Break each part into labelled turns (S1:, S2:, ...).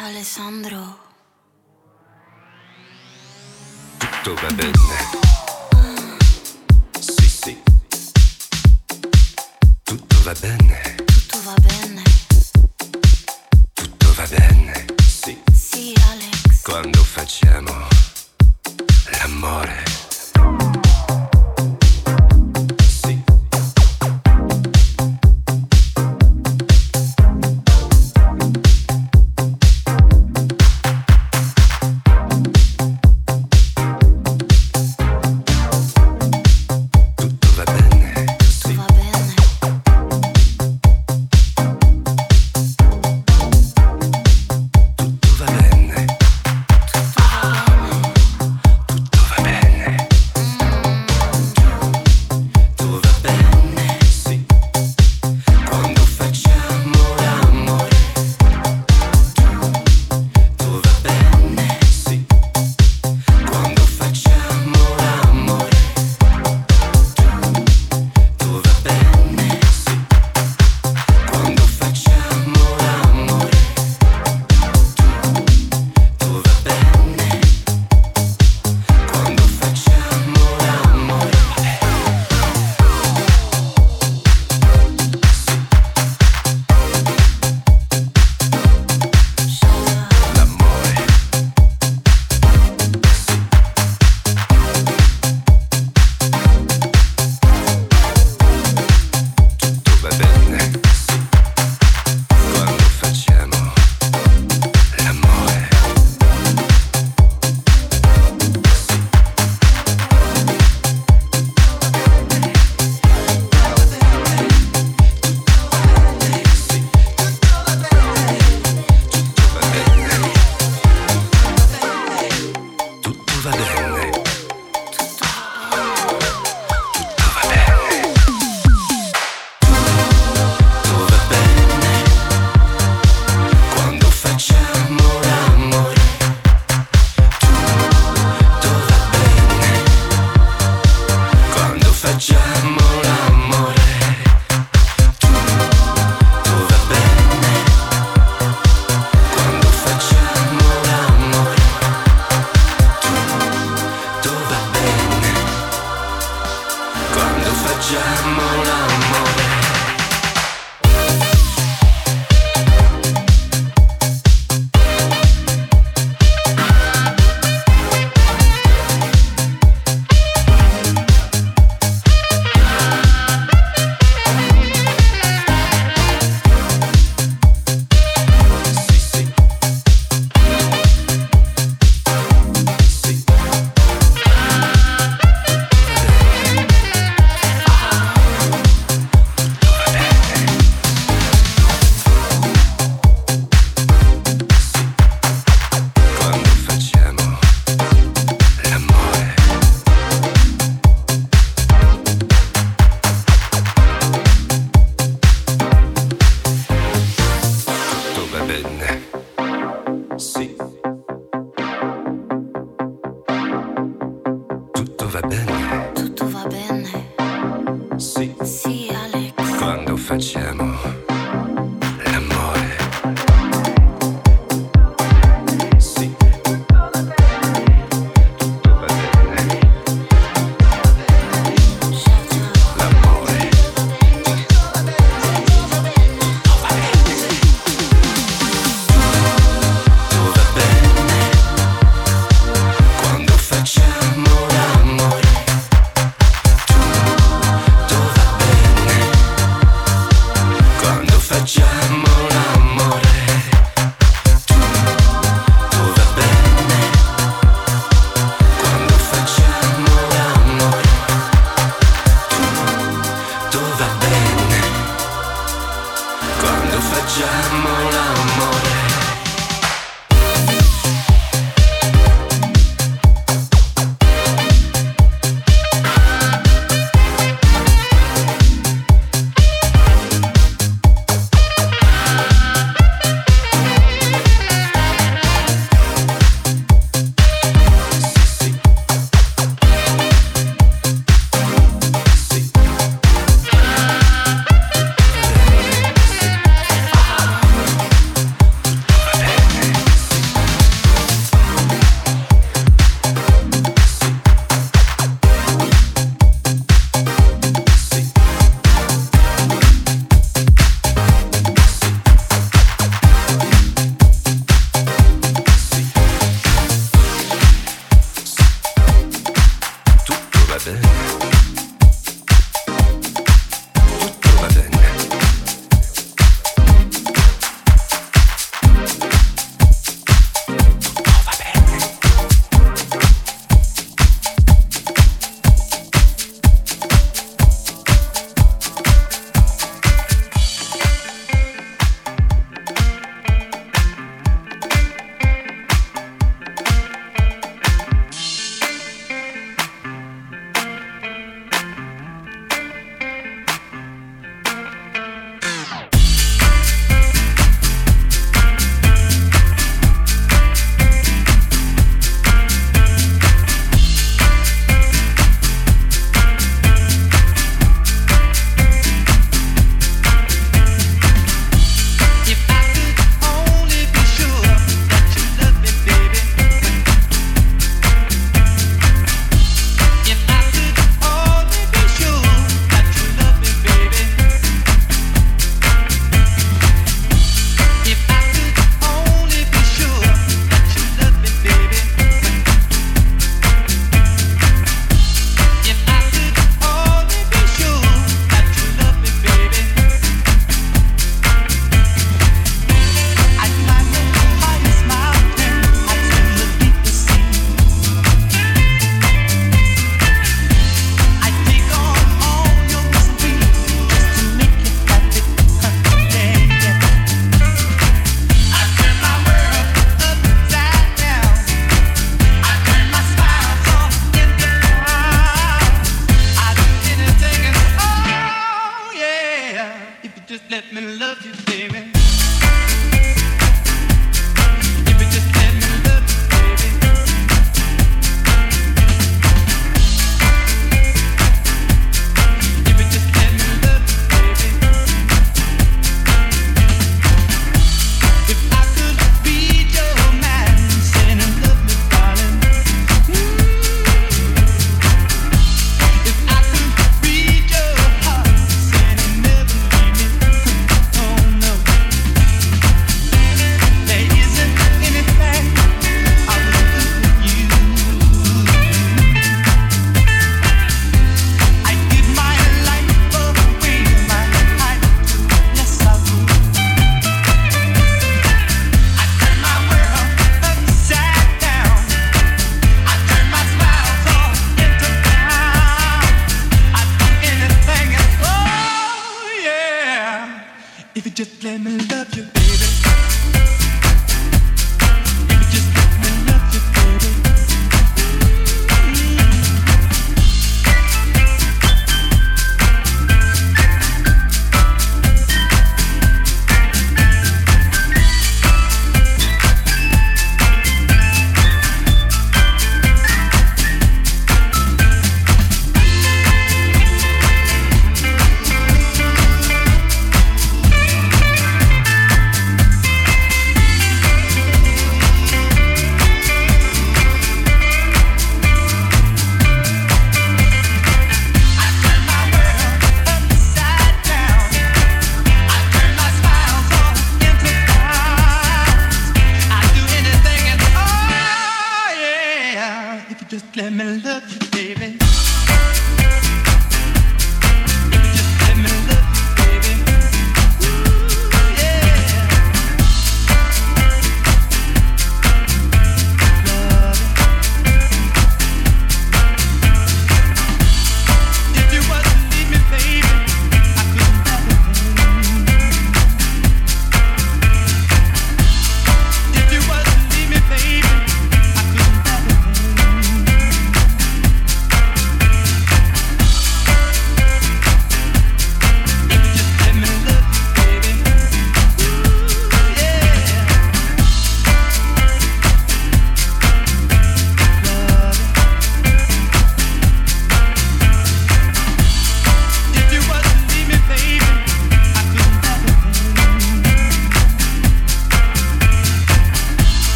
S1: Alessandro.
S2: Tutto va bene. Sì, sì. Tutto va bene.
S1: Tutto va bene.
S2: Tutto va bene. Sì.
S1: Sì, Alex.
S2: Quando facciamo l'amore.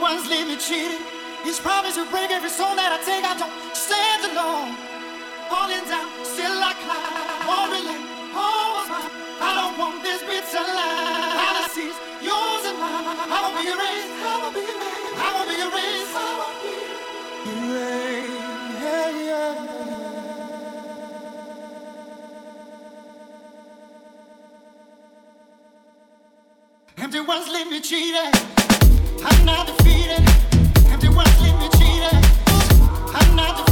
S3: Once leave me cheated, He's promised to break every stone that I take. I don't stand alone. Falling down, still I climb. Won't relent, always mine. I don't want this bitter life. Fantasies, yours and mine. I won't be erased. I won't be erased. I won't be erased. I won't be erased. Yeah, yeah. Empty ones leave me cheated. I'm Empty ones leave me cheated. I'm not defeated.